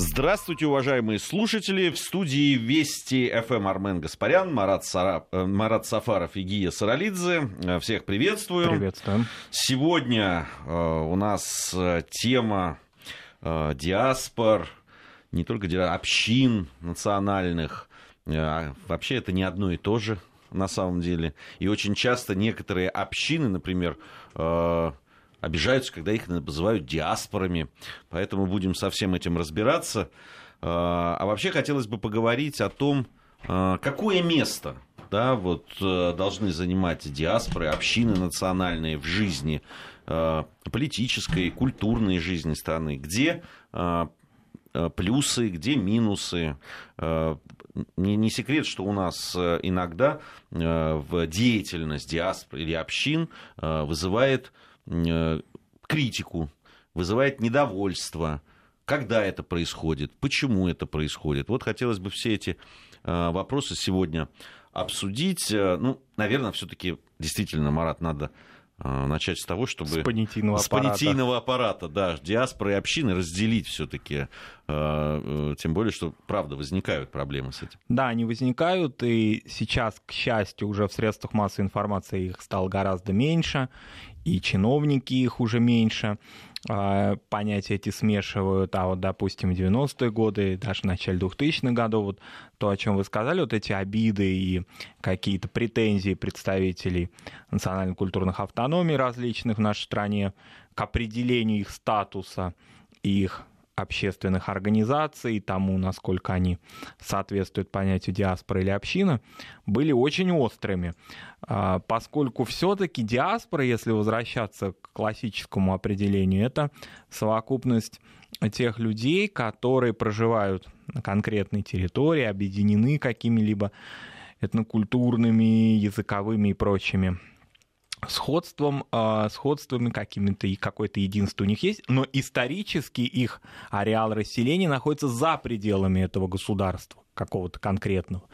Здравствуйте, уважаемые слушатели. В студии Вести ФМ Армен Гаспарян, Марат, Сара... Э, Марат Сафаров и Гия Саралидзе. Э, всех приветствую. Приветствуем. Сегодня э, у нас тема диаспор, не только общин национальных. Вообще это не одно и то же на самом деле. И очень часто некоторые общины, например, обижаются, когда их называют диаспорами. Поэтому будем со всем этим разбираться. А, а вообще хотелось бы поговорить о том, а, какое место да, вот, э, должны занимать диаспоры, общины национальные в жизни а, политической, культурной жизни страны, где плюсы, где минусы. Не, не секрет, что у нас э, иногда э, в деятельность диаспор или общин вызывает Э, критику, вызывает недовольство. Когда это происходит, почему это происходит. Вот хотелось бы все эти э, вопросы сегодня обсудить. Э, ну, наверное, все-таки действительно, Марат, надо начать с того, чтобы... С понятийного с аппарата. С понятийного аппарата, да. Диаспоры и общины разделить все таки Тем более, что, правда, возникают проблемы с этим. Да, они возникают, и сейчас, к счастью, уже в средствах массовой информации их стало гораздо меньше и чиновники их уже меньше а, понятия эти смешивают, а вот, допустим, в 90-е годы, даже в начале 2000-х годов, вот то, о чем вы сказали, вот эти обиды и какие-то претензии представителей национально-культурных автономий различных в нашей стране к определению их статуса и их общественных организаций, тому, насколько они соответствуют понятию диаспора или община, были очень острыми, а, поскольку все-таки диаспора, если возвращаться к классическому определению, это совокупность тех людей, которые проживают на конкретной территории, объединены какими-либо этнокультурными, языковыми и прочими сходством, э, сходствами какими-то и какое-то единство у них есть, но исторически их ареал расселения находится за пределами этого государства какого-то конкретного.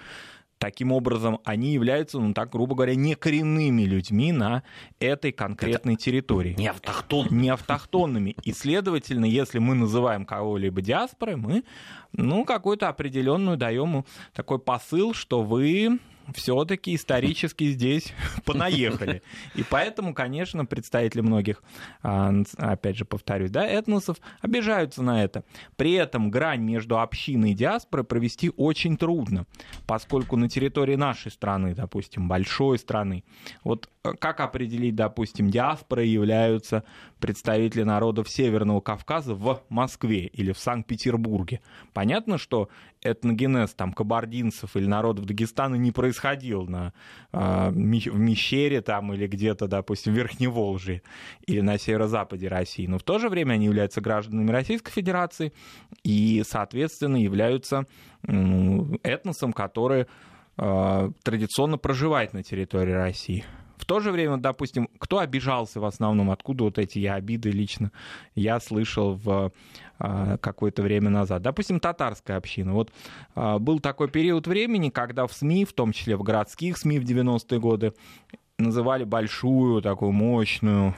Таким образом, они являются, ну так, грубо говоря, некоренными людьми на этой конкретной Это территории. Не автохтонными. Не автохтонными. И, следовательно, если мы называем кого-либо диаспорой, мы, ну, какую-то определенную даем такой посыл, что вы все-таки исторически здесь понаехали. И поэтому, конечно, представители многих, а, опять же повторюсь, да, этносов обижаются на это. При этом грань между общиной и диаспорой провести очень трудно, поскольку на территории нашей страны, допустим, большой страны, вот как определить, допустим, диаспорой являются представители народов Северного Кавказа в Москве или в Санкт-Петербурге. Понятно, что этногенез там кабардинцев или народов Дагестана не происходил на, э, в Мещере там или где-то, допустим, в Верхневолжье или на северо-западе России. Но в то же время они являются гражданами Российской Федерации и, соответственно, являются этносом, который э, традиционно проживает на территории России. В то же время, допустим, кто обижался в основном, откуда вот эти я обиды лично я слышал в а, какое-то время назад. Допустим, татарская община. Вот а, был такой период времени, когда в СМИ, в том числе в городских СМИ в 90-е годы, называли большую, такую мощную,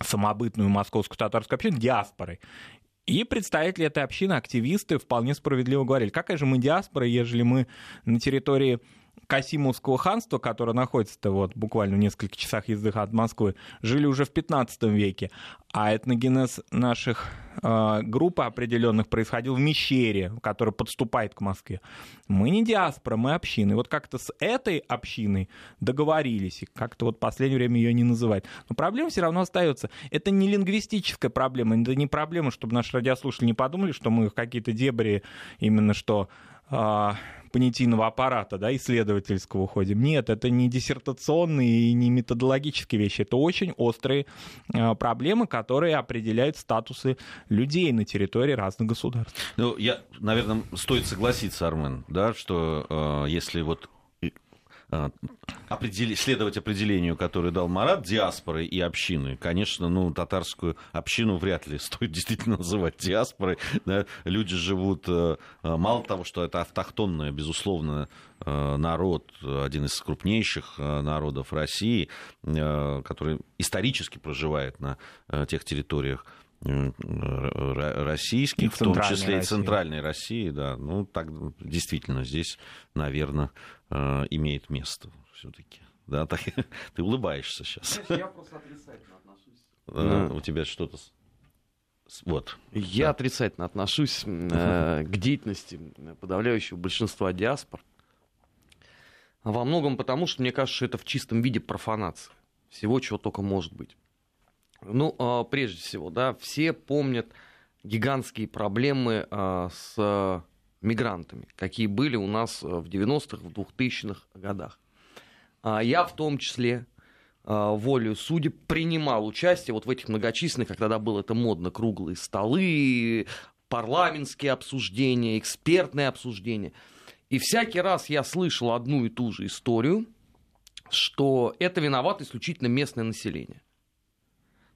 самобытную московскую татарскую общину диаспорой. И представители этой общины, активисты, вполне справедливо говорили, какая же мы диаспора, ежели мы на территории Касимовского ханства, которое находится вот буквально в нескольких часах езды от Москвы, жили уже в 15 веке, а этногенез наших э, групп определенных происходил в Мещере, который подступает к Москве. Мы не диаспора, мы общины. Вот как-то с этой общиной договорились, и как-то вот в последнее время ее не называют. Но проблема все равно остается. Это не лингвистическая проблема, это не проблема, чтобы наши радиослушатели не подумали, что мы какие-то дебри именно что э, понятийного аппарата, да, исследовательского уходим. Нет, это не диссертационные и не методологические вещи. Это очень острые э, проблемы, которые определяют статусы людей на территории разных государств. Ну, я, наверное, стоит согласиться, Армен, да, что э, если вот определи, следовать определению, которое дал Марат, диаспоры и общины. Конечно, ну, татарскую общину вряд ли стоит действительно называть диаспорой. Да? Люди живут, э, э, мало того, что это автохтонная, безусловно, э, народ, один из крупнейших народов России, который исторически проживает на тех территориях, российских, в том числе и центральной России, да. Ну, так действительно здесь, наверное, имеет место все-таки. Да, так, ты улыбаешься сейчас. я просто отрицательно отношусь. Ну, у тебя что-то вот. Я да. отрицательно отношусь э, к деятельности подавляющего большинства диаспор. Во многом потому, что мне кажется, что это в чистом виде профанация. Всего, чего только может быть. Ну, э, прежде всего, да, все помнят гигантские проблемы э, с мигрантами, какие были у нас в 90-х, в 2000-х годах. А я в том числе а, волю судеб принимал участие вот в этих многочисленных, как тогда было это модно, круглые столы, парламентские обсуждения, экспертные обсуждения. И всякий раз я слышал одну и ту же историю, что это виновато исключительно местное население.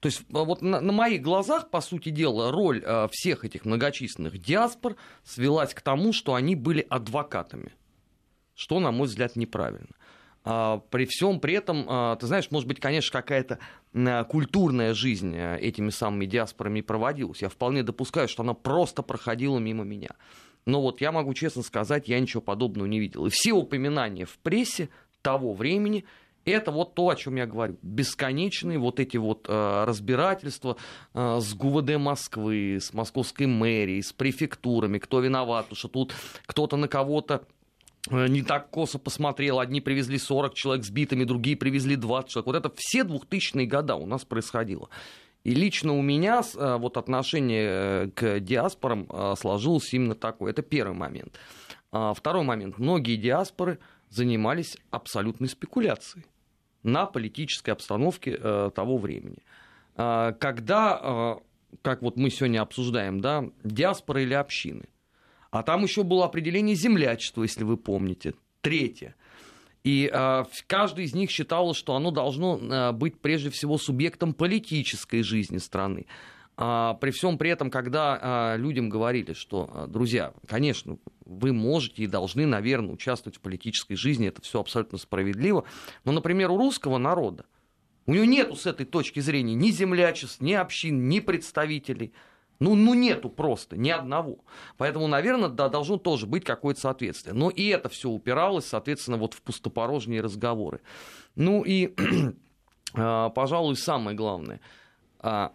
То есть а, вот на, на моих глазах, по сути дела, роль э, всех этих многочисленных диаспор свелась к тому, что они были адвокатами, что, на мой взгляд, неправильно. А, при всем при этом, а, ты знаешь, может быть, конечно, какая-то культурная жизнь э, этими самыми диаспорами проводилась. Я вполне допускаю, что она просто проходила мимо меня. Но вот я могу честно сказать, я ничего подобного не видел. И все упоминания в прессе того времени это вот то, о чем я говорю. Бесконечные вот эти вот э, разбирательства э, с ГУВД Москвы, с московской мэрией, с префектурами, кто виноват, что тут кто-то на кого-то Э, не так косо посмотрел. Одни привезли 40 человек сбитыми, другие привезли 20 человек. Вот это все 2000-е года у нас происходило. И лично у меня э, вот отношение э, к диаспорам сложилось именно такое. Это первый момент. А второй момент. Многие диаспоры занимались абсолютной спекуляцией на политической обстановке того времени. А когда, как вот мы сегодня обсуждаем, да, диаспоры или общины, а там еще было определение землячества, если вы помните. Третье. И э, каждый из них считал, что оно должно э, быть прежде всего субъектом политической жизни страны. А, при всем при этом, когда людям говорили, что, друзья, конечно, вы можете и должны, наверное, участвовать в политической жизни, это все абсолютно справедливо, но, например, у русского народа, у него нету с этой точки зрения ни землячеств, ни общин, ни представителей. Ну, ну нету просто ни одного. Поэтому, наверное, да, должно тоже быть какое-то соответствие. Но и это все упиралось, соответственно, вот в пустопорожние разговоры. Ну и, а, пожалуй, самое главное. А,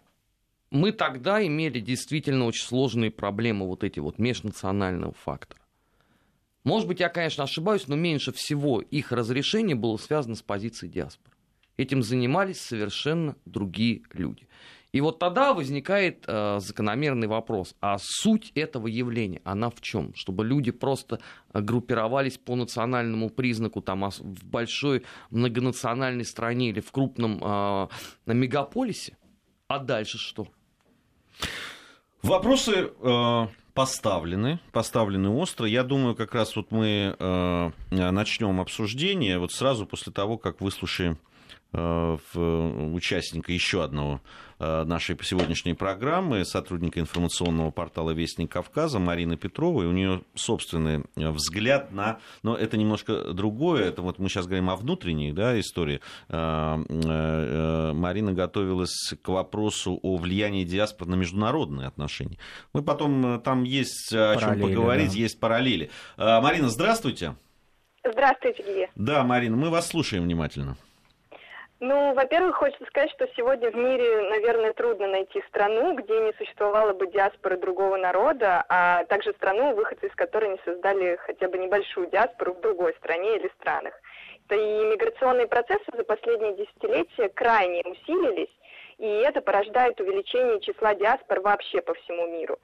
мы тогда имели действительно очень сложные проблемы вот эти вот межнационального фактора. Может быть, я, конечно, ошибаюсь, но меньше всего их разрешение было связано с позицией диаспоры. Этим занимались совершенно другие люди. И вот тогда возникает э, закономерный вопрос, а суть этого явления, она в чем? Чтобы люди просто группировались по национальному признаку там, в большой многонациональной стране или в крупном э, мегаполисе? А дальше что? Вопросы э, поставлены, поставлены остро. Я думаю, как раз вот мы э, начнем обсуждение вот сразу после того, как выслушаем участника еще одного э, нашей сегодняшней программы, сотрудника информационного портала «Вестник Кавказа» Марины Петровой. У нее собственный э, взгляд на... Но это немножко другое. Это вот мы сейчас говорим о внутренней да, истории. Марина готовилась к вопросу о влиянии диаспор на международные отношения. Мы потом... Там есть о чем поговорить, да. есть параллели. Марина, здравствуйте. Здравствуйте, Гия. Да, Марина, мы вас слушаем внимательно. Ну, во-первых, хочется сказать, что сегодня в мире, наверное, трудно найти страну, где не существовало бы диаспоры другого народа, а также страну, выходцы из которой не создали хотя бы небольшую диаспору в другой стране или странах. И миграционные процессы за последние десятилетия крайне усилились, и это порождает увеличение числа диаспор вообще по всему миру.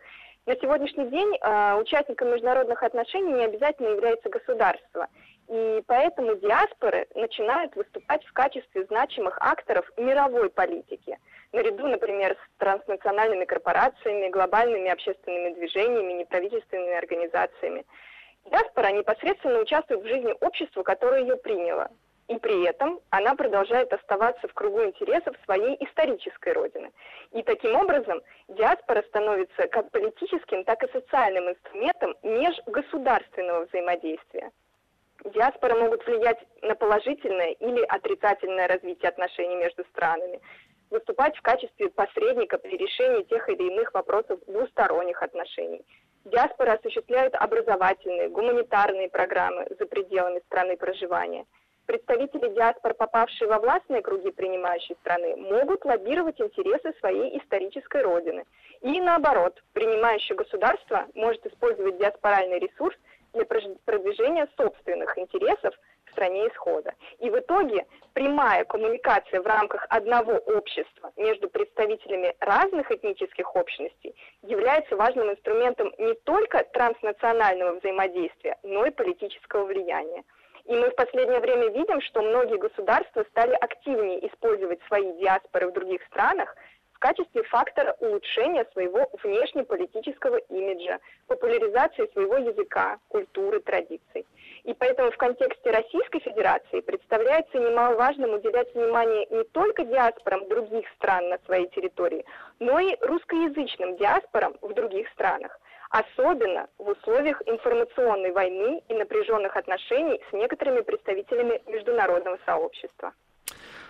На сегодняшний день э, участником международных отношений не обязательно является государство – и поэтому диаспоры начинают выступать в качестве значимых акторов мировой политики, наряду, например, с транснациональными корпорациями, глобальными общественными движениями, неправительственными организациями. Диаспора непосредственно участвует в жизни общества, которое ее приняло. И при этом она продолжает оставаться в кругу интересов своей исторической родины. И таким образом диаспора становится как политическим, так и социальным инструментом межгосударственного взаимодействия диаспоры могут влиять на положительное или отрицательное развитие отношений между странами. выступать в качестве посредника при решении тех или иных вопросов двусторонних отношений. Диаспора осуществляет образовательные, гуманитарные программы за пределами страны проживания. Представители диаспор, попавшие во властные круги принимающей страны, могут лоббировать интересы своей исторической родины. И наоборот, принимающее государство может использовать диаспоральный ресурс для продвижения собственных интересов в стране исхода. И в итоге прямая коммуникация в рамках одного общества между представителями разных этнических общностей является важным инструментом не только транснационального взаимодействия, но и политического влияния. И мы в последнее время видим, что многие государства стали активнее использовать свои диаспоры в других странах в качестве фактора улучшения своего внешнеполитического имиджа, популяризации своего языка, культуры, традиций. И поэтому в контексте Российской Федерации представляется немаловажным уделять внимание не только диаспорам других стран на своей территории, но и русскоязычным диаспорам в других странах, особенно в условиях информационной войны и напряженных отношений с некоторыми представителями международного сообщества.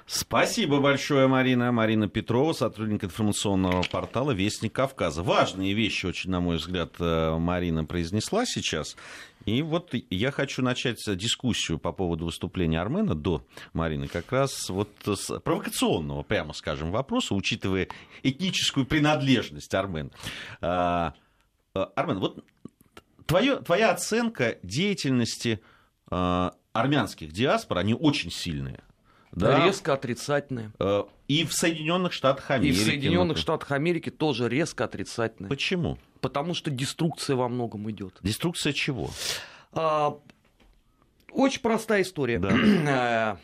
Спасибо большое, Марина. Марина Петрова, сотрудник информационного портала «Вестник Кавказа». Важные вещи, очень, на мой взгляд, э, Марина произнесла сейчас. И вот я хочу начать дискуссию по поводу выступления Армена до Марины как раз вот с провокационного, прямо скажем, вопроса, учитывая этническую принадлежность Армена. А, э, Армен, вот твое, твоя оценка деятельности э, армянских диаспор, они очень сильные. Да, резко отрицательные. Э, и в Соединенных Штатах Америки. И в Соединенных Штатах Америки тоже резко отрицательные. Почему? Потому что деструкция во многом идет. Деструкция чего? А, очень простая история. Да. Э,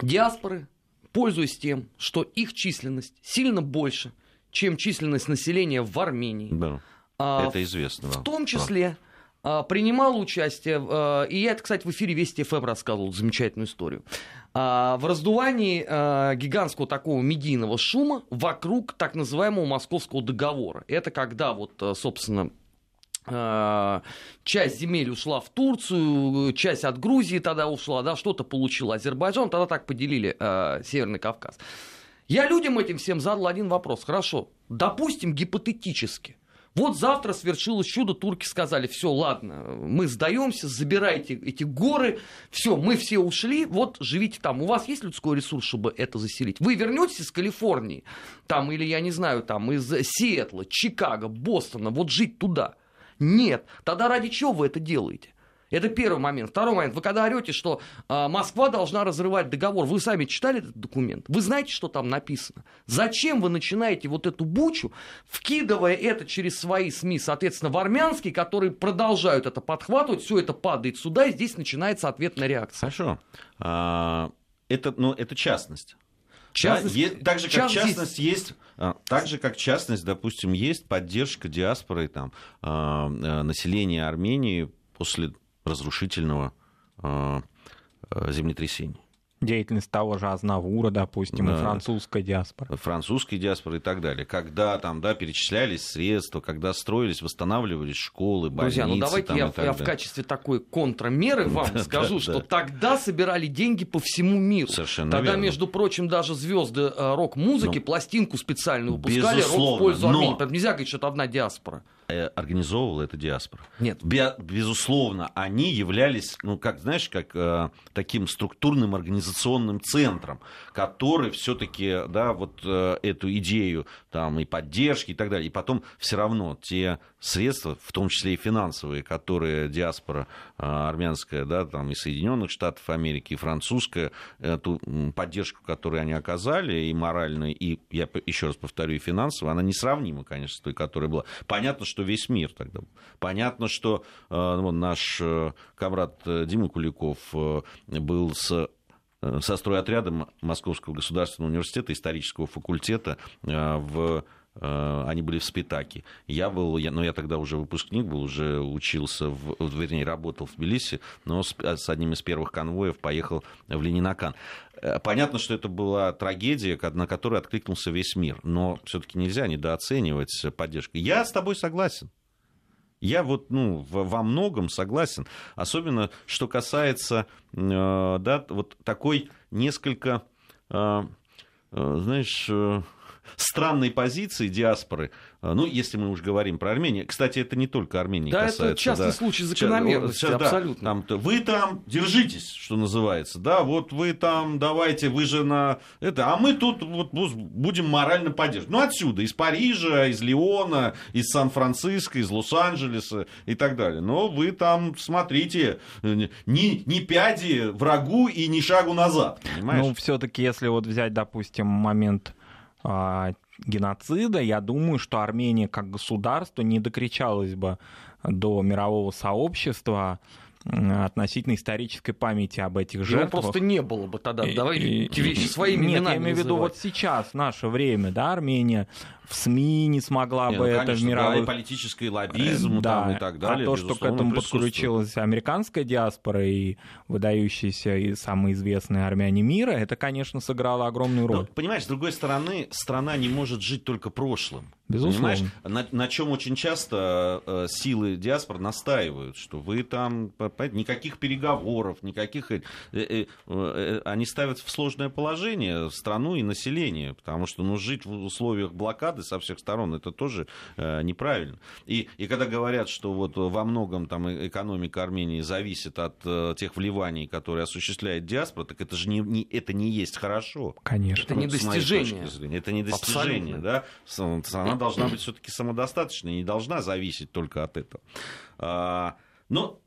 диаспоры, пользуясь тем, что их численность сильно больше, чем численность населения в Армении. Да. А, Это известно. В том числе а, принимал участие, а, и я это, кстати, в эфире Вести ФМ рассказывал замечательную историю, а, в раздувании гигантского такого медийного шума вокруг так называемого Московского договора. Это когда вот, собственно, часть земель ушла в Турцию, часть от Грузии тогда ушла, да, что-то получил Азербайджан, тогда так поделили Северный Кавказ. Я людям этим всем задал один вопрос. Хорошо, допустим, гипотетически, вот завтра свершилось чудо, турки сказали, все, ладно, мы сдаемся, забирайте эти горы, все, мы все ушли, вот живите там. У вас есть людской ресурс, чтобы это заселить? Вы вернетесь из Калифорнии, там, или, я не знаю, там, из Сиэтла, Чикаго, Бостона, вот жить туда? Нет. Тогда ради чего вы это делаете? Это первый момент. Второй момент. Вы когда орете, что э, Москва должна разрывать договор, вы сами читали этот документ? Вы знаете, что там написано? Зачем вы начинаете вот эту бучу, вкидывая это через свои СМИ, соответственно, в армянские, которые продолжают это подхватывать, все это падает сюда, и здесь начинается ответная реакция. Хорошо. А, это, ну, это частность. Частность, да, есть, так же, как частность, частность есть, а, так же, как частность, допустим, есть поддержка диаспоры там, а, населения Армении после разрушительного э, э, землетрясения деятельность того же Азнавура, допустим, да. и французская диаспора. Французская диаспора и так далее. Когда там, да, перечислялись средства, когда строились, восстанавливались школы, больницы. Друзья, ну давайте там, я, я в качестве такой контрмеры вам скажу, что тогда собирали деньги по всему миру. Совершенно Тогда, верно. между прочим, даже звезды э, рок-музыки ну, пластинку специальную выпускали, рок в пользу Армении. Нельзя говорить, что это одна диаспора э, организовывала эта диаспора. Нет. Безусловно, они являлись, ну, как, знаешь, как э, таким структурным организацией организационным центром, который все-таки, да, вот э, эту идею там и поддержки и так далее, и потом все равно те средства, в том числе и финансовые, которые диаспора э, армянская, да, там и Соединенных Штатов Америки, и французская, эту поддержку, которую они оказали, и моральную, и, я еще раз повторю, и финансовую, она несравнима, конечно, с той, которая была. Понятно, что весь мир тогда. Понятно, что э, вон, наш э, комрад Дима Куликов был с со стройотрядом Московского государственного университета, исторического факультета э, в э, они были в Спитаке. Я был, я, но я тогда уже выпускник был, уже учился, в, вернее, работал в Тбилиси, но с, с одним из первых конвоев поехал в Ленинакан. Понятно, что это была трагедия, на которую откликнулся весь мир, но все-таки нельзя недооценивать поддержку. Я с тобой согласен. Я вот, ну, во многом согласен. Особенно, что касается, э, да, вот такой несколько э, знаешь, странной позиции диаспоры, а, ну, если мы уж говорим про Армению. Кстати, это не только Армения да, касается. это частый да. случай закономерности, сейчас, абсолютно. Да, там, вы там держитесь, что называется, да, вот вы там давайте, вы же на это, а мы тут вот будем морально поддерживать. Ну, отсюда, из Парижа, из Леона, из Сан-Франциско, из Лос-Анджелеса и так далее. Но вы там, смотрите, ни, ни пяди врагу и ни шагу назад, понимаешь? Ну, все-таки, если вот взять, допустим, момент геноцида, я думаю, что Армения как государство не докричалась бы до мирового сообщества относительно исторической памяти об этих жертвах. Его просто не было бы тогда. Давай эти вещи своими Нет, именами я имею в виду вот сейчас, в наше время, да, Армения в СМИ не смогла не, бы ну, это конечно, в мировых... Да, и политический лоббизм да, там, и так далее. А то, что к этому подключилась американская диаспора и выдающиеся и самые известные армяне мира, это, конечно, сыграло огромную роль. Но, понимаешь, с другой стороны, страна не может жить только прошлым. Безусловно. Понимаешь, на, на чем очень часто э, силы диаспор настаивают, что вы там никаких переговоров, никаких... Э, э, э, они ставят в сложное положение страну и население, потому что ну, жить в условиях блокады со всех сторон это тоже э, неправильно. И, и когда говорят, что вот во многом там экономика Армении зависит от э, тех вливаний, которые осуществляет диаспора, так это же не, не, это не есть хорошо. Конечно. Это не достижение. Это не достижение, да? Страна должна быть все-таки самодостаточной, не должна зависеть только от этого. А, но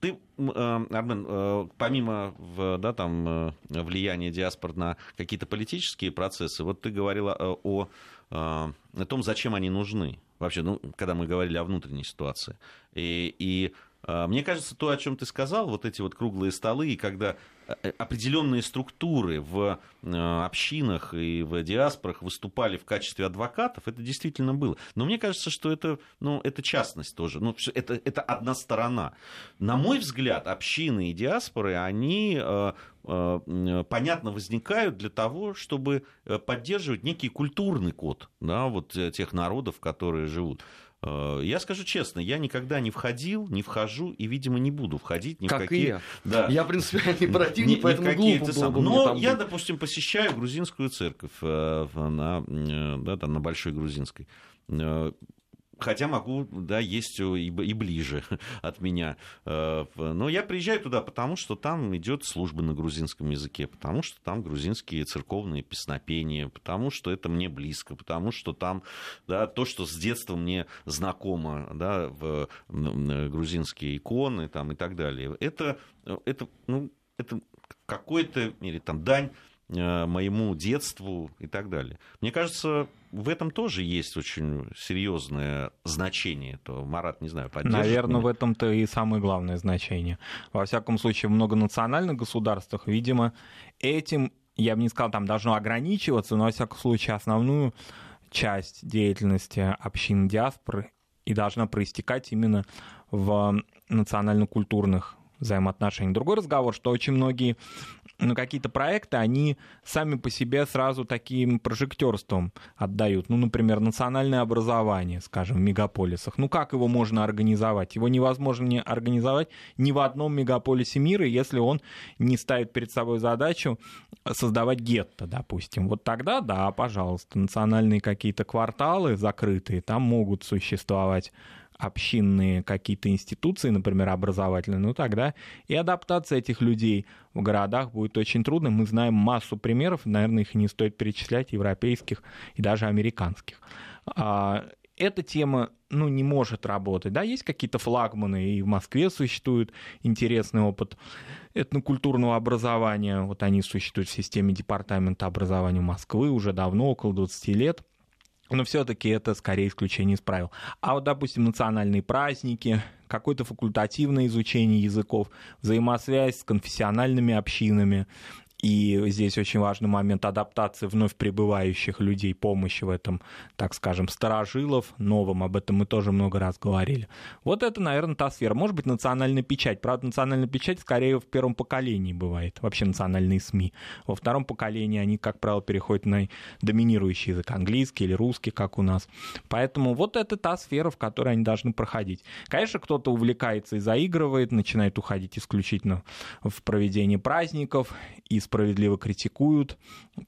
ты, э, Армен, э, помимо да, там, э, влияния диаспор на какие-то политические процессы, вот ты говорила о, о том, зачем они нужны. Вообще, ну, когда мы говорили о внутренней ситуации. И, и мне кажется, то, о чем ты сказал, вот эти вот круглые столы, и когда Э, определенные структуры в э, общинах и в диаспорах выступали в качестве адвокатов, это действительно было. Но мне кажется, что это, ну, это частность тоже. Ну, это, это одна сторона. На мой взгляд, общины и диаспоры, они э, понятно возникают для того, чтобы поддерживать некий культурный код да, вот тех народов, которые живут. Э, я скажу честно, я никогда не входил, не вхожу и, видимо, не буду входить ни как в какие... и я. Да. Я принципиальный противник, поэтому глупо было бы Но я, допустим, посещаю грузинскую церковь э, на, э, да, там, на Большой Грузинской хотя могу, да, есть и, и ближе от меня. Э, но я приезжаю туда, потому что там идет служба на грузинском языке, потому что там грузинские церковные песнопения, потому что это мне близко, потому что там да, то, что с детства мне знакомо, да, в грузинские иконы там, и так далее. Это, это, ну, это какой-то, или там дань Э, моему детству и так далее. Мне кажется, в этом тоже есть очень серьезное значение. То Марат, не знаю, поддержит Наверное, меня? в этом-то и самое главное значение. Во всяком случае, в многонациональных государствах, видимо, этим, я бы не сказал, там должно ограничиваться, но, во всяком случае, основную часть деятельности общин диаспоры и должна проистекать именно в национально-культурных взаимоотношений. Другой разговор, что очень многие ну, какие-то проекты, они сами по себе сразу таким прожектерством отдают. Ну, например, национальное образование, скажем, в мегаполисах. Ну, как его можно организовать? Его невозможно не организовать ни в одном мегаполисе мира, если он не ставит перед собой задачу создавать гетто, допустим. Вот тогда, да, пожалуйста, национальные какие-то кварталы закрытые, там могут существовать общинные какие-то институции, например, образовательные, ну тогда и адаптация этих людей в городах будет очень трудно. Мы знаем массу примеров, наверное, их не стоит перечислять, европейских и даже американских. А, эта тема ну, не может работать. Да, есть какие-то флагманы, и в Москве существует интересный опыт этнокультурного образования. Вот они существуют в системе Департамента образования Москвы уже давно, около 20 лет но все-таки это скорее исключение из правил. А вот, допустим, национальные праздники, какое-то факультативное изучение языков, взаимосвязь с конфессиональными общинами, и здесь очень важный момент адаптации вновь прибывающих людей, помощи в этом, так скажем, старожилов новым. Об этом мы тоже много раз говорили. Вот это, наверное, та сфера. Может быть, национальная печать. Правда, национальная печать скорее в первом поколении бывает. Вообще национальные СМИ. Во втором поколении они, как правило, переходят на доминирующий язык. Английский или русский, как у нас. Поэтому вот это та сфера, в которой они должны проходить. Конечно, кто-то увлекается и заигрывает, начинает уходить исключительно в проведение праздников, из справедливо критикуют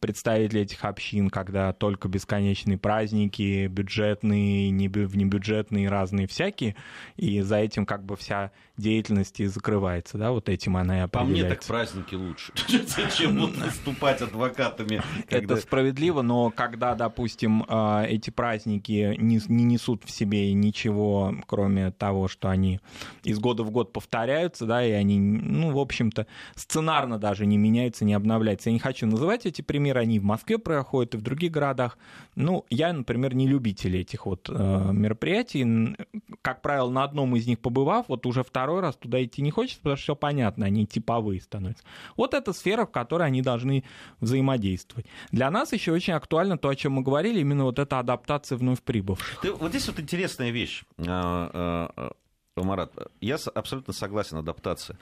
представители этих общин, когда только бесконечные праздники, бюджетные, внебюджетные, разные всякие, и за этим как бы вся деятельность и закрывается, да, вот этим она и определяется. По мне так праздники лучше. Вот выступать адвокатами? Это справедливо, но когда, допустим, а, эти праздники не несут в себе ничего, кроме того, что они из года в год повторяются, да, и они, ну, в общем-то, сценарно даже не меняются, не обновляются. Я не хочу называть эти примеры, они в Москве проходят и в других городах. Ну, я, например, не любитель этих вот э, мероприятий. Как правило, на одном из них побывав, вот уже второй раз туда идти не хочется, потому что все понятно, они типовые становятся. Вот эта сфера, в которой они должны взаимодействовать. Для нас еще очень актуально то, о чем мы говорили, именно вот эта адаптация вновь прибывших. Ты, вот здесь вот интересная вещь, а, а, а, Марат. Я абсолютно согласен, адаптация.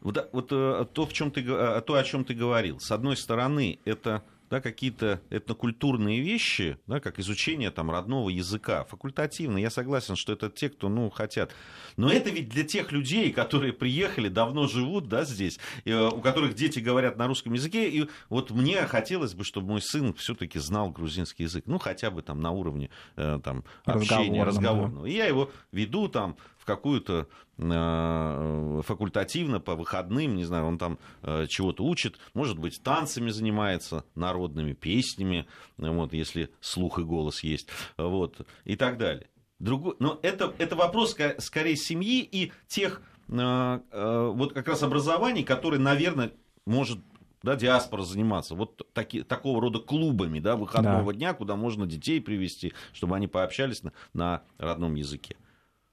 Вот, вот э, то, в чем ты, то, о чем ты говорил. С одной стороны, это да, какие-то этнокультурные вещи, да, как изучение там, родного языка, факультативно. Я согласен, что это те, кто ну, хотят. Но это ведь для тех людей, которые приехали, давно живут да, здесь, э, у которых дети говорят на русском языке. И вот мне хотелось бы, чтобы мой сын все-таки знал грузинский язык, ну хотя бы там на уровне э, там, общения разговорного. И я его веду там какую-то э, факультативно по выходным, не знаю, он там э, чего-то учит, может быть, танцами занимается, народными песнями, вот, если слух и голос есть, вот, и так далее. Другой, но это, это вопрос скорее семьи и тех э, вот как раз образований, которые, наверное, может да, диаспора заниматься вот таки, такого рода клубами да, выходного да. дня, куда можно детей привести, чтобы они пообщались на, на родном языке.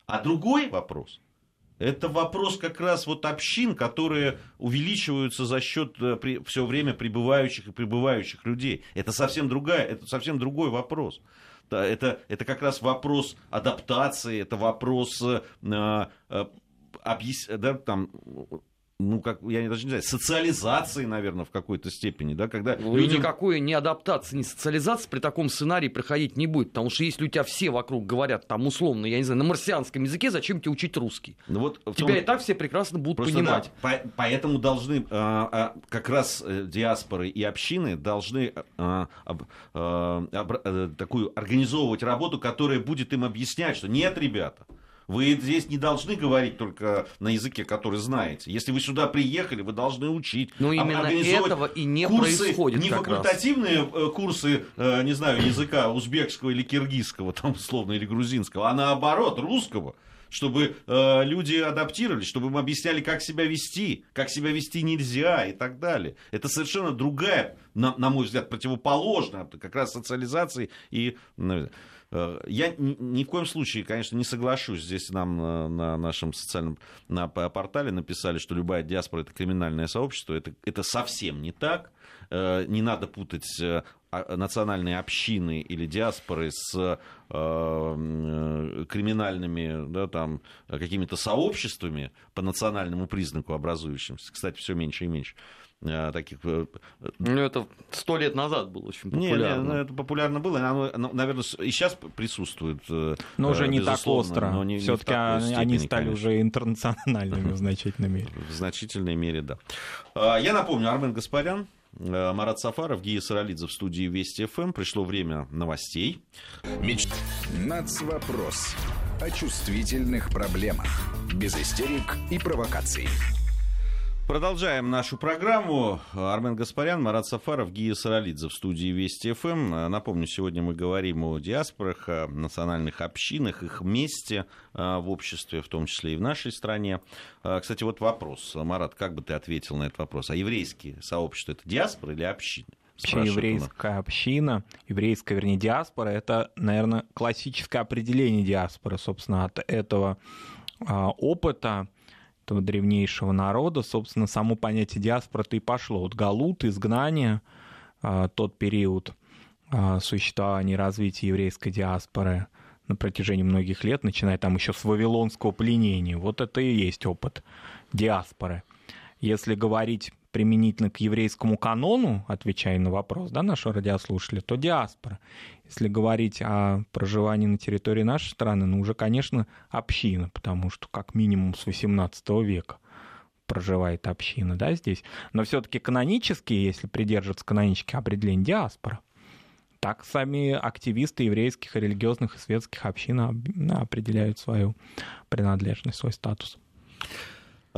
А другой вопрос – это вопрос как раз вот общин, которые увеличиваются за счет э, все время прибывающих и прибывающих людей. Это совсем другая, это совсем другой вопрос. Это, это как раз вопрос адаптации, это вопрос э, э, объяс... да, там, ну, как, я даже не знаю, социализации, наверное, в какой-то степени, да, когда ну, людям... никакой ни адаптации, ни социализации при таком сценарии проходить не будет, потому что если у тебя все вокруг говорят, там, условно, я не знаю, на марсианском языке, зачем тебе учить русский? Ну, вот том... Тебя и так все прекрасно будут Просто понимать. Да, по- поэтому должны, а, а, как раз э, диаспоры и общины должны а, а, а, такую организовывать работу, которая будет им объяснять, что нет, ребята, вы здесь не должны говорить только на языке, который знаете. Если вы сюда приехали, вы должны учить. Но именно этого и не курсы, происходит. Не факультативные раз. Э, курсы, э, не знаю, языка узбекского или киргизского, там, условно, или грузинского, а наоборот, русского чтобы э, люди адаптировались, чтобы им объясняли, как себя вести, как себя вести нельзя и так далее. Это совершенно другая, на, на мой взгляд, противоположная как раз социализации и... Э, я ни в коем случае, конечно, не соглашусь. Здесь нам э, на нашем социальном на портале написали, что любая диаспора это криминальное сообщество. Это, это совсем не так. Э, не надо путать а, национальные общины или диаспоры с криминальными да, там, какими-то сообществами по национальному признаку образующимся. Кстати, все меньше и меньше. Э, таких... Э, ну, это сто лет назад было очень популярно. Не, не, ну, это популярно было, оно, наверное, и сейчас присутствует. Э, но уже не так остро. Все-таки они, они стали конечно. уже интернациональными в значительной мере. В значительной мере, да. А, я напомню, Армен Гаспарян, Марат Сафаров, Гия Саралидзе в студии Вести ФМ. Пришло время новостей. Меч... Нацвопрос. О чувствительных проблемах. Без истерик и провокаций. Продолжаем нашу программу. Армен Гаспарян, Марат Сафаров, Гия Саралидзе в студии Вести ФМ. Напомню, сегодня мы говорим о диаспорах, о национальных общинах, их месте а, в обществе, в том числе и в нашей стране. А, кстати, вот вопрос. Марат, как бы ты ответил на этот вопрос? А еврейские сообщества это диаспора или общины? Вообще еврейская община, еврейская, вернее, диаспора, это, наверное, классическое определение диаспоры, собственно, от этого а, опыта этого древнейшего народа, собственно, само понятие диаспора-то и пошло. Вот галут, изгнание, а, тот период а, существования и развития еврейской диаспоры на протяжении многих лет, начиная там еще с вавилонского пленения. Вот это и есть опыт диаспоры. Если говорить применительно к еврейскому канону, отвечая на вопрос да, нашего радиослушателя, то диаспора. Если говорить о проживании на территории нашей страны, ну уже, конечно, община, потому что как минимум с XVIII века проживает община, да, здесь. Но все-таки канонически, если придерживаться канонических определений, диаспора. Так сами активисты еврейских, религиозных и светских общин определяют свою принадлежность, свой статус.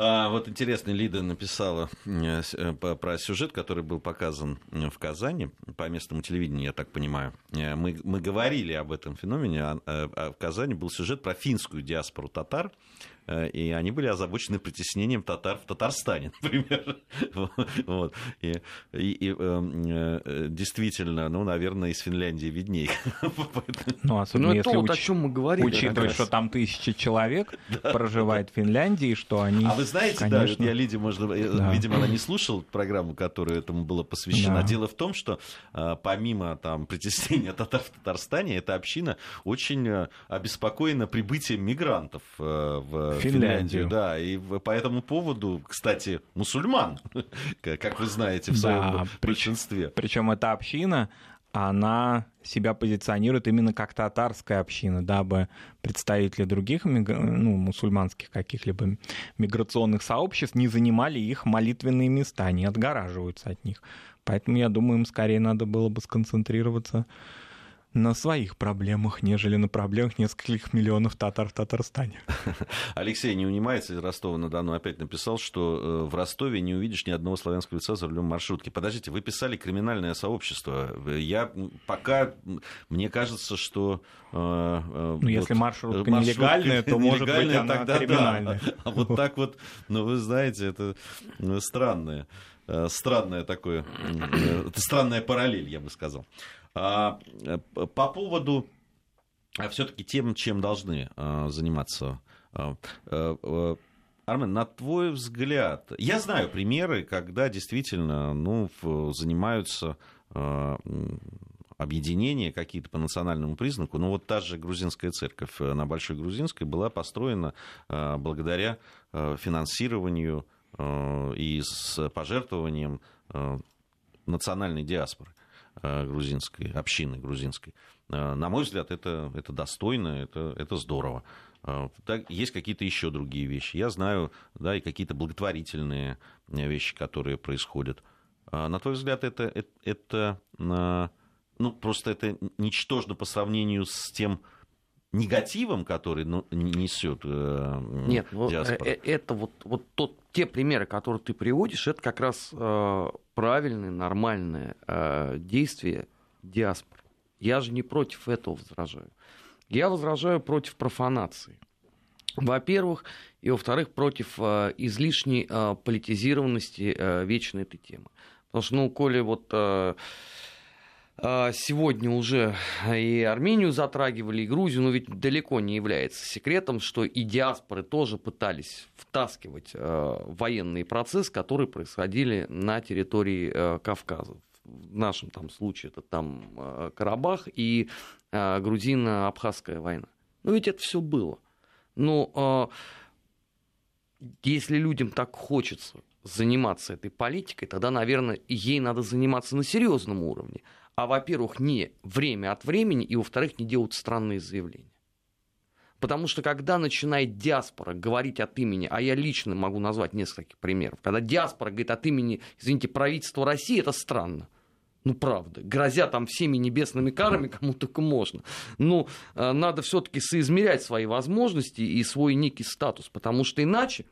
А, вот интересно, Лида написала э, э, про сюжет, который был показан в Казани по местному телевидению, я так понимаю. Э, мы, мы говорили об этом феномене, а, а в Казани был сюжет про финскую диаспору татар, Э, и они были озабочены притеснением татар в Татарстане, например. Вот. И, и, и эм, э, действительно, ну, наверное, из Финляндии видней. Ну, особенно ну, если вот уч... о чем мы говорили. Учитывая, что там тысячи человек да, проживает в Финляндии, что они... А вы знаете, конечно... да, я Лиде, может, э, да. видимо, она не слушала программу, которая этому была посвящена. Да. Дело в том, что помимо там притеснения татар в Татарстане, эта община очень обеспокоена прибытием мигрантов в Финляндию. Да, и по этому поводу, кстати, мусульман, как вы знаете, в своем да, большинстве. Причем эта община, она себя позиционирует именно как татарская община, дабы представители других ну, мусульманских каких-либо миграционных сообществ не занимали их молитвенные места, не отгораживаются от них. Поэтому, я думаю, им скорее надо было бы сконцентрироваться на своих проблемах, нежели на проблемах нескольких миллионов татар в Татарстане. Алексей не унимается из Ростова-на-Дону. Опять написал, что э, в Ростове не увидишь ни одного славянского лица за рулем маршрутки. Подождите, вы писали криминальное сообщество. Я пока, мне кажется, что... Э, э, ну, вот, если маршрутка, маршрутка нелегальная, то может быть она тогда криминальная. Да. А вот так вот, ну, вы знаете, это странное странное такое, странная параллель, я бы сказал. А, э, по поводу а, все-таки тем, чем должны а, заниматься э, Армен, на твой взгляд, я знаю примеры, когда действительно ну, занимаются объединения какие-то по национальному признаку. Ну вот та же грузинская церковь э, на Большой Грузинской была построена благодаря финансированию и с пожертвованием национальной диаспоры. Э, грузинской, общины грузинской. Э, на мой взгляд, это, это достойно, это, это здорово. Э, так, есть какие-то еще другие вещи. Я знаю, да, и какие-то благотворительные вещи, которые происходят. На твой взгляд, это, это, это ну, просто это ничтожно по сравнению с тем негативом, который ну, несет э, Нет, ну, диаспора. это вот, вот тот, те примеры, которые ты приводишь, это как раз э, правильное, нормальное э, действие диаспоры. Я же не против этого возражаю. Я возражаю против профанации. Во-первых, и во-вторых, против э, излишней э, политизированности э, вечной этой темы. Потому что, ну, коли вот... Э, сегодня уже и Армению затрагивали, и Грузию, но ведь далеко не является секретом, что и диаспоры тоже пытались втаскивать а, военные процессы, которые происходили на территории а, Кавказа. В нашем там случае это там Карабах и грузино-абхазская война. Но ведь это все было. Но если людям так хочется заниматься этой политикой, тогда, наверное, ей надо заниматься на серьезном уровне а, во-первых, не время от времени, и, во-вторых, не делать странные заявления. Потому что когда начинает диаспора говорить от имени, а я лично могу назвать несколько примеров, когда диаспора говорит от имени, извините, правительства России, это странно. Ну, правда. Грозя там всеми небесными карами, кому только можно. Но э, надо все-таки соизмерять свои возможности и свой некий статус, потому что иначе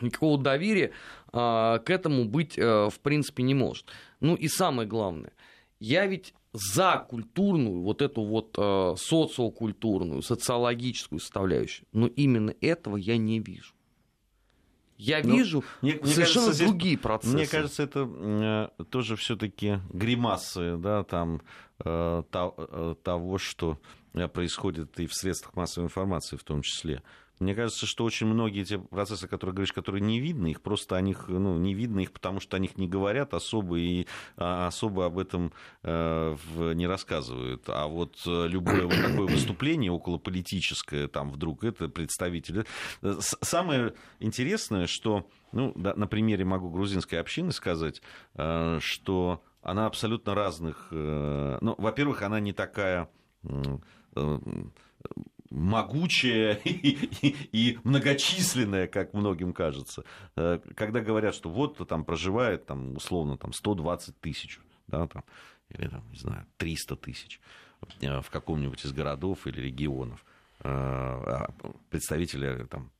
никакого доверия э, к этому быть, э, в принципе, не может. Ну и самое главное – я ведь за культурную, вот эту вот э, социокультурную, социологическую составляющую, но именно этого я не вижу. Я ну, вижу мне, совершенно кажется, другие процессы. Мне кажется, это э, тоже все-таки гримасы, да, там э, то, э, того, что э, происходит и в средствах массовой информации в том числе. Мне кажется, что очень многие те процессы, которые говоришь, которые не видны, их просто о них, ну, не видно их, потому что о них не говорят особо и а, особо об этом э, не рассказывают. А вот э, любое вот такое выступление околополитическое, там вдруг это представитель. Э, самое интересное, что, ну, да, на примере могу грузинской общины сказать, э, что она абсолютно разных. Э, ну, во-первых, она не такая могучая и, и, и многочисленная, как многим кажется. Э, когда говорят, что вот там проживает там, условно там, 120 тысяч, да, там, или там, не знаю, 300 тысяч э, в каком-нибудь из городов или регионов э, а представители там,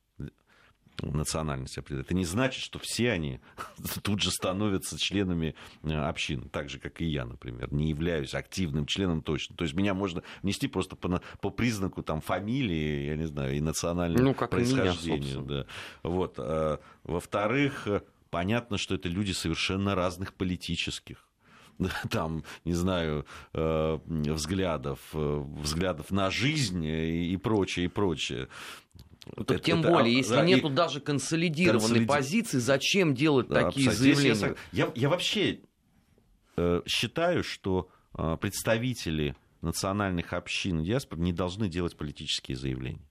национальность определяет. Это не значит, что все они тут же становятся членами э, общины, так же, как и я, например. Не являюсь активным членом точно. То есть меня можно внести просто по, по признаку там, фамилии, я не знаю, и национального ну, как происхождения. Меня, да. вот. А, во-вторых, понятно, что это люди совершенно разных политических там, не знаю, э, взглядов, взглядов на жизнь и прочее, и прочее. Так это, тем это, более, а, если да, нету и... даже консолидированной консолиди... позиции, зачем делать да, такие заявления? Я, я вообще э, считаю, что э, представители национальных общин диаспор не должны делать политические заявления.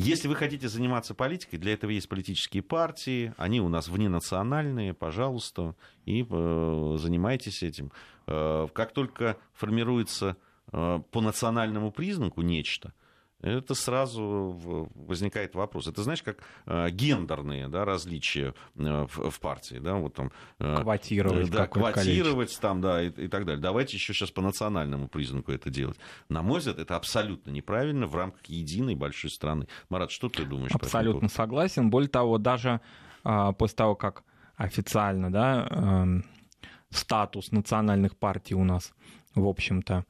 Если вы хотите заниматься политикой, для этого есть политические партии, они у нас вненациональные, пожалуйста, и э, занимайтесь этим. Э, как только формируется э, по национальному признаку нечто, это сразу возникает вопрос. Это знаешь, как э, гендерные да, различия э, в, в партии, да, вот там э, квотировать, да, квотировать там, да, и, и так далее. Давайте еще сейчас по национальному признаку это делать. На мой взгляд, это абсолютно неправильно в рамках единой большой страны. Марат, что ты думаешь? Абсолютно согласен. Более того, даже а, после того, как официально, да, э, статус национальных партий у нас в общем-то,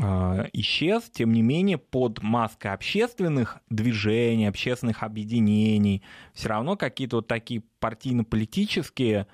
а, исчез. Тем не менее, под маской общественных движений, общественных объединений все равно какие-то вот такие партийно-политические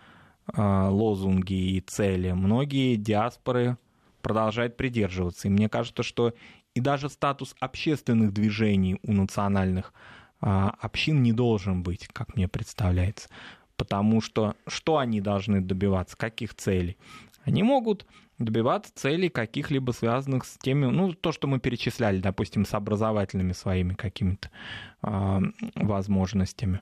а, лозунги и цели многие диаспоры продолжают придерживаться. И мне кажется, что и даже статус общественных движений у национальных а, общин не должен быть, как мне представляется. Потому что что они должны добиваться, каких целей? Они могут добиваться целей каких-либо связанных с теми, ну, то, что мы перечисляли, допустим, с образовательными своими какими-то э, возможностями.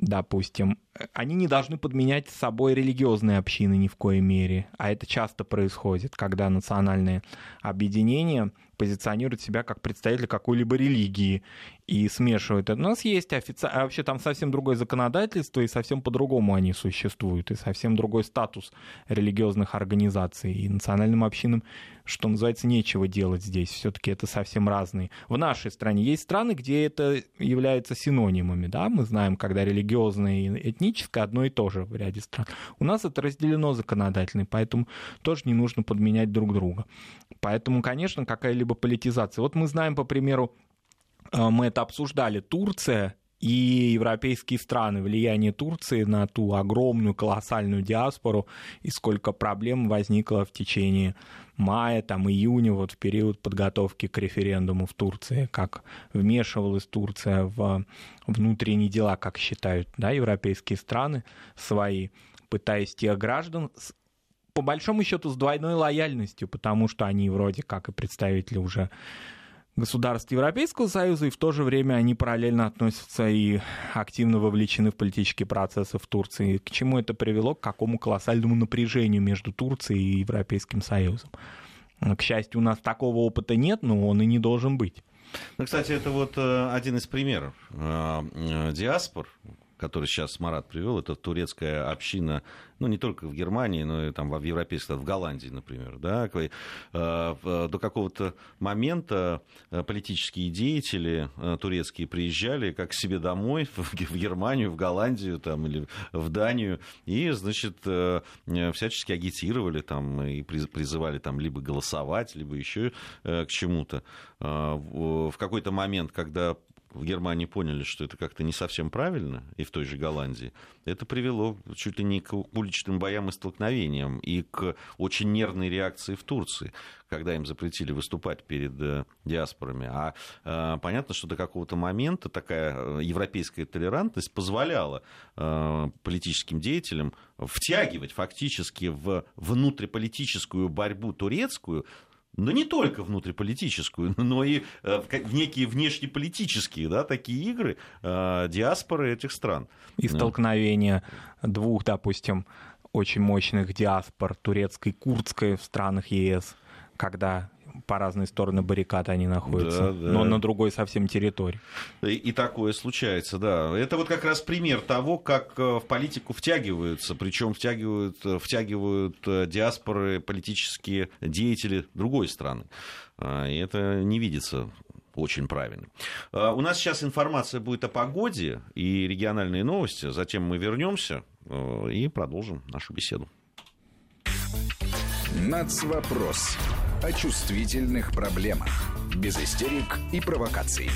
Допустим, они не должны подменять с собой религиозные общины ни в коей мере, а это часто происходит, когда национальные объединения позиционируют себя как представители какой-либо религии и смешивают это. У нас есть официально, а вообще там совсем другое законодательство, и совсем по-другому они существуют, и совсем другой статус религиозных организаций. И национальным общинам, что называется, нечего делать здесь. Все-таки это совсем разные. В нашей стране есть страны, где это является синонимами. Да? Мы знаем, когда религиозное и этническое одно и то же в ряде стран. У нас это разделено законодательно, поэтому тоже не нужно подменять друг друга. Поэтому, конечно, какая-либо политизация. Вот мы знаем, по примеру, э, мы это обсуждали, Турция и европейские страны, влияние Турции на ту огромную, колоссальную диаспору, и сколько проблем возникло в течение мая, там, июня, вот в период подготовки к референдуму в Турции, как вмешивалась Турция в внутренние дела, как считают да, европейские страны свои, пытаясь тех граждан по большому счету с двойной лояльностью, потому что они вроде как и представители уже государств Европейского Союза, и в то же время они параллельно относятся и активно вовлечены в политические процессы в Турции. К чему это привело? К какому колоссальному напряжению между Турцией и Европейским Союзом? К счастью, у нас такого опыта нет, но он и не должен быть. Ну, кстати, это вот э, один из примеров э, э, диаспор, который сейчас Марат привел, это турецкая община, ну, не только в Германии, но и там в европейской, в Голландии, например, да, э, до какого-то момента э, политические деятели э, турецкие приезжали как к себе домой, в Германию, в Голландию там, или в Данию, и, значит, всячески агитировали там и призывали там либо голосовать, либо еще к чему-то. В какой-то момент, когда в Германии поняли, что это как-то не совсем правильно, и в той же Голландии, это привело чуть ли не к уличным боям и столкновениям, и к очень нервной реакции в Турции, когда им запретили выступать перед э, диаспорами. А э, понятно, что до какого-то момента такая э, европейская толерантность позволяла политическим деятелям втягивать фактически в внутриполитическую борьбу турецкую но не только внутриполитическую, но и э, в некие внешнеполитические, да, такие игры э, диаспоры этих стран. И столкновение двух, допустим, очень мощных диаспор, турецкой и курдской в странах ЕС, когда по разные стороны баррикад они находятся, да, да. но на другой совсем территории. И, и такое случается, да. Это вот как раз пример того, как э, в политику втягиваются, причем втягивают, э, втягивают э, диаспоры, политические деятели другой страны. А, и это не видится очень правильно. А, у нас сейчас информация будет о погоде и региональные новости. Затем мы вернемся и продолжим нашу беседу. Нацвопрос. О чувствительных проблемах. Без истерик и провокаций.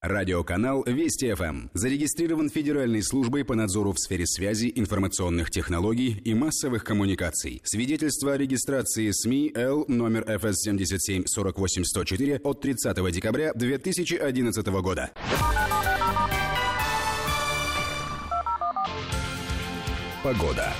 Радиоканал Вести ФМ зарегистрирован Федеральной службой по надзору в сфере связи, информационных технологий и массовых коммуникаций. Свидетельство о регистрации СМИ Л номер ФС 77 48 104 от 30 декабря 2011 года. Погода.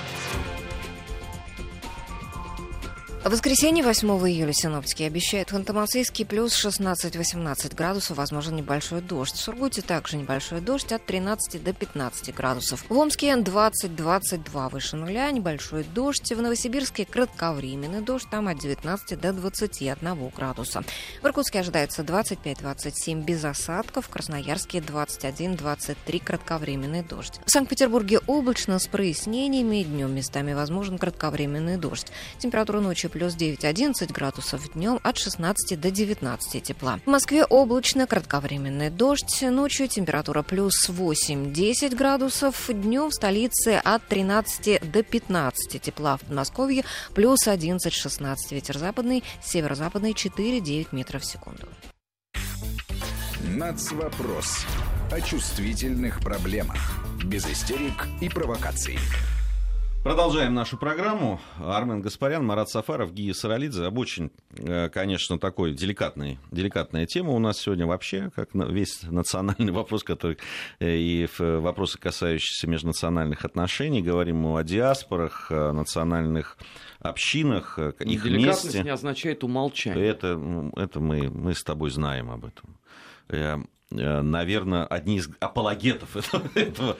В воскресенье 8 июля синоптики обещают Ханты-Мансийский плюс 16-18 градусов, возможен небольшой дождь. В Сургуте также небольшой дождь от 13 до 15 градусов. В Омске 20-22 выше нуля, небольшой дождь. В Новосибирске кратковременный дождь, там от 19 до 21 градуса. В Иркутске ожидается 25-27 без осадков, в Красноярске 21-23 кратковременный дождь. В Санкт-Петербурге облачно с прояснениями, днем местами возможен кратковременный дождь. Температура ночью плюс 9-11 градусов, днем от 16 до 19 тепла. В Москве облачно, кратковременный дождь, ночью температура плюс 8-10 градусов, днем в столице от 13 до 15 тепла. В Подмосковье плюс 11-16, ветер западный, северо-западный 4-9 метров в секунду. Нацвопрос. О чувствительных проблемах. Без истерик и провокаций. Продолжаем нашу программу. Армен Гаспарян, Марат Сафаров, Гия Саралидзе. Об очень, э, конечно, такой деликатной, деликатная тема у нас сегодня вообще, как весь национальный вопрос, который э, и вопросы, касающиеся межнациональных отношений. Говорим мы о диаспорах, о национальных общинах, их Деликатность месте. не означает умолчание. Это, это мы, мы с тобой знаем об этом. Э, Э, наверное, одни из апологетов этого, этого,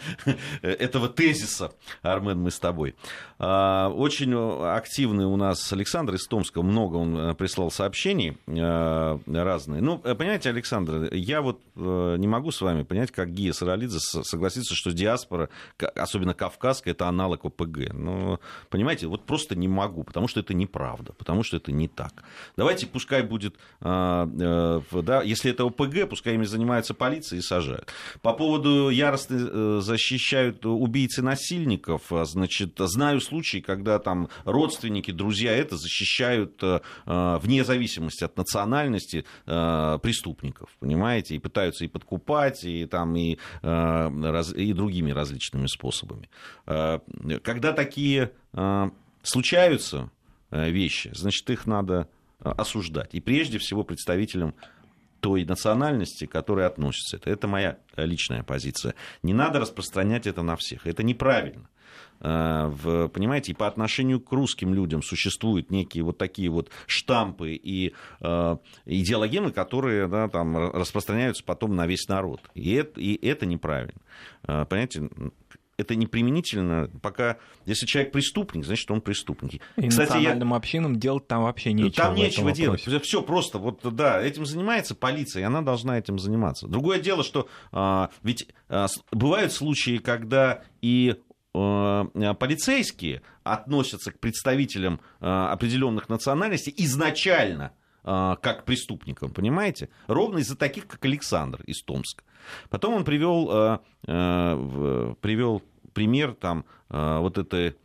этого тезиса, Армен, мы с тобой. А, очень активный у нас Александр из Томска, много он э, прислал сообщений э, разные. Ну, понимаете, Александр, я вот не могу с вами понять, как Гия Саралидзе согласится, что диаспора, особенно кавказская, это аналог ОПГ. Ну, понимаете, вот просто не могу, потому что это неправда, потому что это не так. Давайте, пускай будет, да, если это ОПГ, пускай ими занимается полиция и сажают. По поводу яростно э, защищают убийцы насильников, а, значит, знаю случаи, когда там родственники, друзья это защищают э, э, вне зависимости от национальности преступников, понимаете, и пытаются и подкупать, и там и, и другими различными способами. Когда такие случаются вещи, значит, их надо осуждать. И прежде всего представителям той национальности, к которой относится это. Это моя личная позиция. Не надо распространять это на всех. Это неправильно. Э, в, понимаете, и по отношению к русским людям существуют некие вот такие вот штампы и э, идеологемы, которые да, там, распространяются потом на весь народ. И это, и это неправильно. Э, понимаете, это не применительно, пока, если человек преступник, значит, он преступник. И Кстати, национальным я... общинам делать там вообще нечего. Там нечего делать. Все просто, вот, да, этим занимается полиция, и она должна этим заниматься. Другое дело, что а, ведь а, бывают случаи, когда и полицейские относятся к представителям а, определенных национальностей изначально как преступникам, понимаете? Ровно из-за таких, как Александр из Томска. Потом он привел, э, э, привел пример там, э, вот этой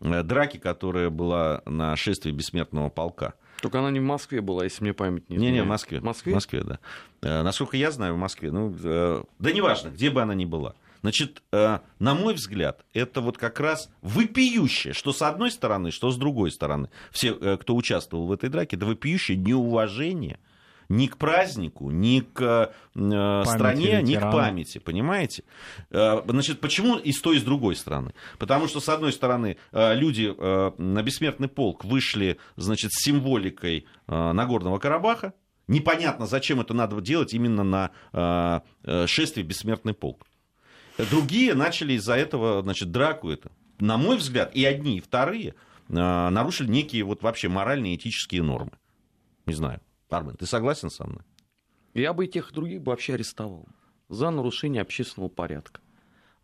драки, которая была на шествии бессмертного полка. Только она не в Москве была, если мне память не изменяет. Не-не, в Москве. В Москве? В Москве, да. Насколько я знаю, в Москве. Ну, да неважно, где бы она ни была. Значит, на мой взгляд, это вот как раз вопиющее, что с одной стороны, что с другой стороны. Все, кто участвовал в этой драке, это вопиющее неуважение ни к празднику, ни к э, стране, ни к памяти, понимаете? Э, значит, почему и с той, и с другой стороны? Потому что, с одной стороны, э, люди э, на бессмертный полк вышли, значит, с символикой э, Нагорного Карабаха, Непонятно, зачем это надо делать именно на э, э шествии Бессмертный полк. Другие начали из-за этого, значит, драку это. На мой взгляд, и одни, и вторые нарушили некие вот вообще моральные этические нормы. Не знаю. Армен, ты согласен со мной? Я бы и тех, и других бы вообще арестовал за нарушение общественного порядка.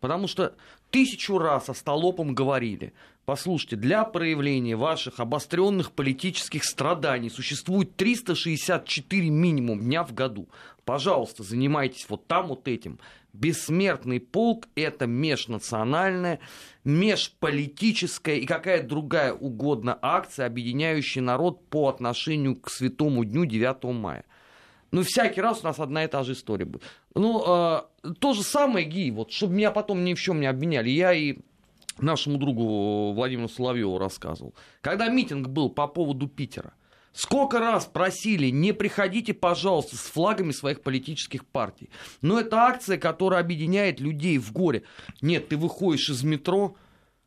Потому что тысячу раз остолопом говорили, послушайте, для проявления ваших обостренных политических страданий существует 364 минимум дня в году. Пожалуйста, занимайтесь вот там вот этим. Бессмертный полк – это межнациональная, межполитическая и какая другая угодно акция, объединяющая народ по отношению к святому дню 9 мая. Ну, всякий раз у нас одна и та же история будет. Ну, э, то же самое, Ги, вот, чтобы меня потом ни в чем не обменяли. Я и нашему другу Владимиру Соловьеву рассказывал. Когда митинг был по поводу Питера, Сколько раз просили, не приходите, пожалуйста, с флагами своих политических партий. Но это акция, которая объединяет людей в горе. Нет, ты выходишь из метро,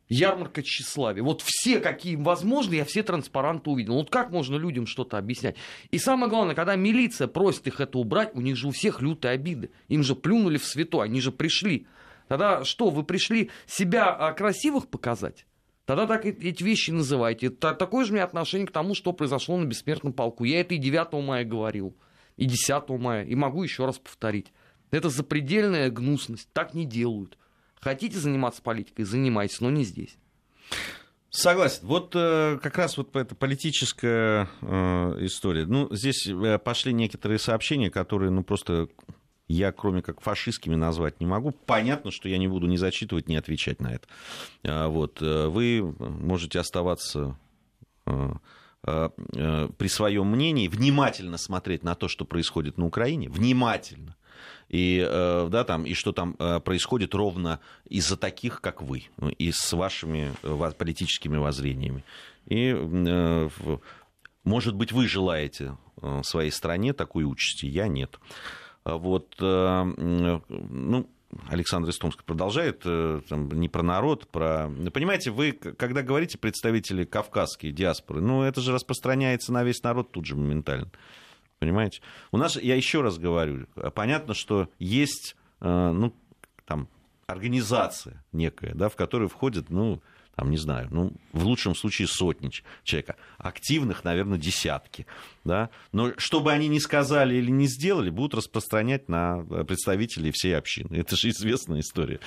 ярмарка тщеславия. Вот все, какие возможны, я все транспаранты увидел. Вот как можно людям что-то объяснять? И самое главное, когда милиция просит их это убрать, у них же у всех лютые обиды. Им же плюнули в свято, они же пришли. Тогда что, вы пришли себя а, красивых показать? Тогда так эти вещи называйте. Такое же у меня отношение к тому, что произошло на бессмертном полку. Я это и 9 мая говорил, и 10 мая, и могу еще раз повторить. Это запредельная гнусность. Так не делают. Хотите заниматься политикой, занимайтесь, но не здесь. Согласен. Вот э, как раз вот эта политическая э, история. Ну, здесь э, пошли некоторые сообщения, которые, ну, просто я, кроме как фашистскими, назвать не могу. Понятно, что я не буду ни зачитывать, ни отвечать на это. А, вот. Э, вы можете оставаться э, э, при своем мнении, внимательно смотреть на то, что происходит на Украине, внимательно и, э, да, там, и что там э, происходит ровно из-за таких, как вы, и с вашими э, политическими воззрениями. И, может быть, вы желаете своей стране такой участи, я нет. Вот, ну, Александр Истомский продолжает там, не про народ, про... Понимаете, вы, когда говорите представители кавказские диаспоры, ну, это же распространяется на весь народ тут же моментально. Понимаете? У нас, я еще раз говорю, понятно, что есть, э, ну, там, организация некая, да, в которую входит, ну, там, не знаю, ну, в лучшем случае сотни человека. Активных, наверное, десятки. Да? Но что бы они ни сказали или не сделали, будут распространять на представителей всей общины. Это же известная история.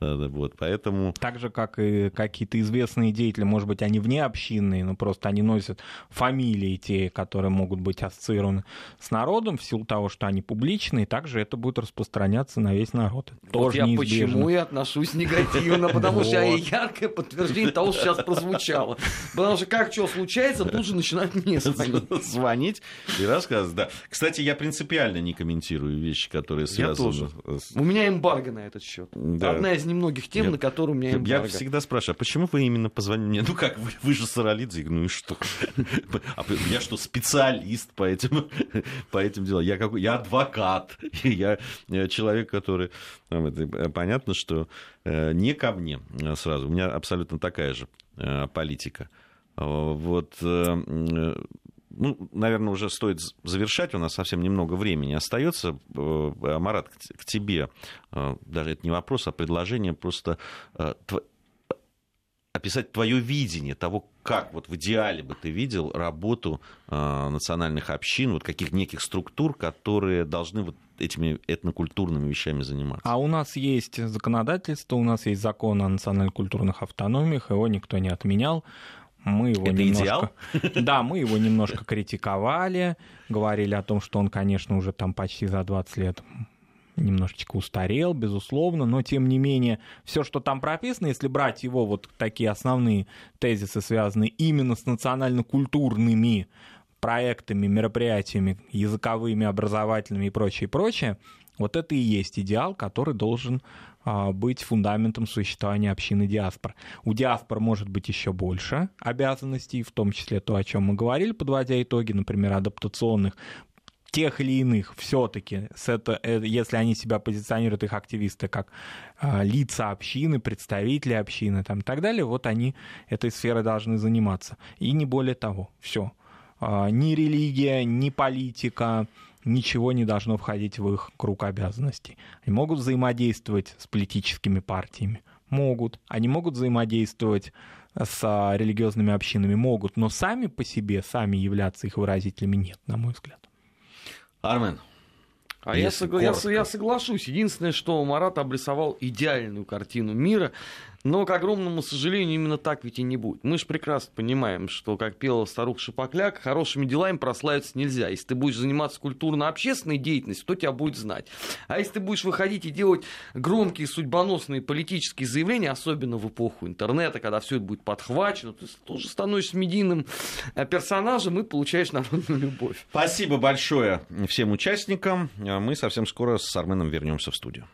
Вот, поэтому... Так же, как и какие-то известные деятели, может быть, они вне общины, но просто они носят фамилии те, которые могут быть ассоциированы с народом в силу того, что они публичные, также это будет распространяться на весь народ. Это вот я неизбежно. почему и отношусь негативно, потому что я яркое подтверждение того, что сейчас прозвучало. Потому что как что случается, тут же начинают мне звонить. Звонить и рассказывать, да. Кстати, я принципиально не комментирую вещи, которые связаны... С... У меня эмбарго на этот счет. Да. Одна из немногих тем, я, на которую у меня эмбарго. Я всегда спрашиваю, а почему вы именно позвонили мне? Ну как, вы, вы же Саралидзе, ну и что? А я что, специалист по этим, по этим делам? Я, какой, я адвокат, я, я человек, который... Понятно, что э, не ко мне сразу. У меня абсолютно такая же э, политика. Вот ну, наверное, уже стоит завершать, у нас совсем немного времени остается. Э, Марат, к тебе, э, даже это не вопрос, а предложение просто э, описать твое видение того, как вот в идеале бы ты видел работу национальных общин, вот каких неких структур, которые должны вот этими этнокультурными вещами заниматься. А у нас есть законодательство, у нас есть закон о национально-культурных автономиях, его никто не отменял. Мы его Это немножко... идеал? Да, мы его немножко критиковали, говорили о том, что он, конечно, уже там почти за 20 лет немножечко устарел, безусловно, но тем не менее, все, что там прописано, если брать его вот такие основные тезисы, связанные именно с национально-культурными проектами, мероприятиями, языковыми, образовательными и прочее, прочее, вот это и есть идеал, который должен быть фундаментом существования общины диаспор. У диаспор может быть еще больше обязанностей, в том числе то, о чем мы говорили, подводя итоги, например, адаптационных, тех или иных все-таки, э, если они себя позиционируют, их активисты, как э, лица общины, представители общины там, и так далее, вот они этой сферой должны заниматься. И не более того. Все. Э, ни религия, ни политика, ничего не должно входить в их круг обязанностей. Они могут взаимодействовать с политическими партиями, Могут. Они могут взаимодействовать с а, религиозными общинами? Могут. Но сами по себе, сами являться их выразителями нет, на мой взгляд. Армен, а я, согла- я, я соглашусь. Единственное, что Марат обрисовал идеальную картину мира, но, к огромному сожалению, именно так ведь и не будет. Мы же прекрасно понимаем, что, как пела старуха Шапокляк, хорошими делами прославиться нельзя. Если ты будешь заниматься культурно-общественной деятельностью, то тебя будет знать. А если ты будешь выходить и делать громкие, судьбоносные политические заявления, особенно в эпоху интернета, когда все это будет подхвачено, ты тоже становишься медийным э, персонажем и получаешь народную любовь. Спасибо большое всем участникам. Мы совсем скоро с Арменом вернемся в студию.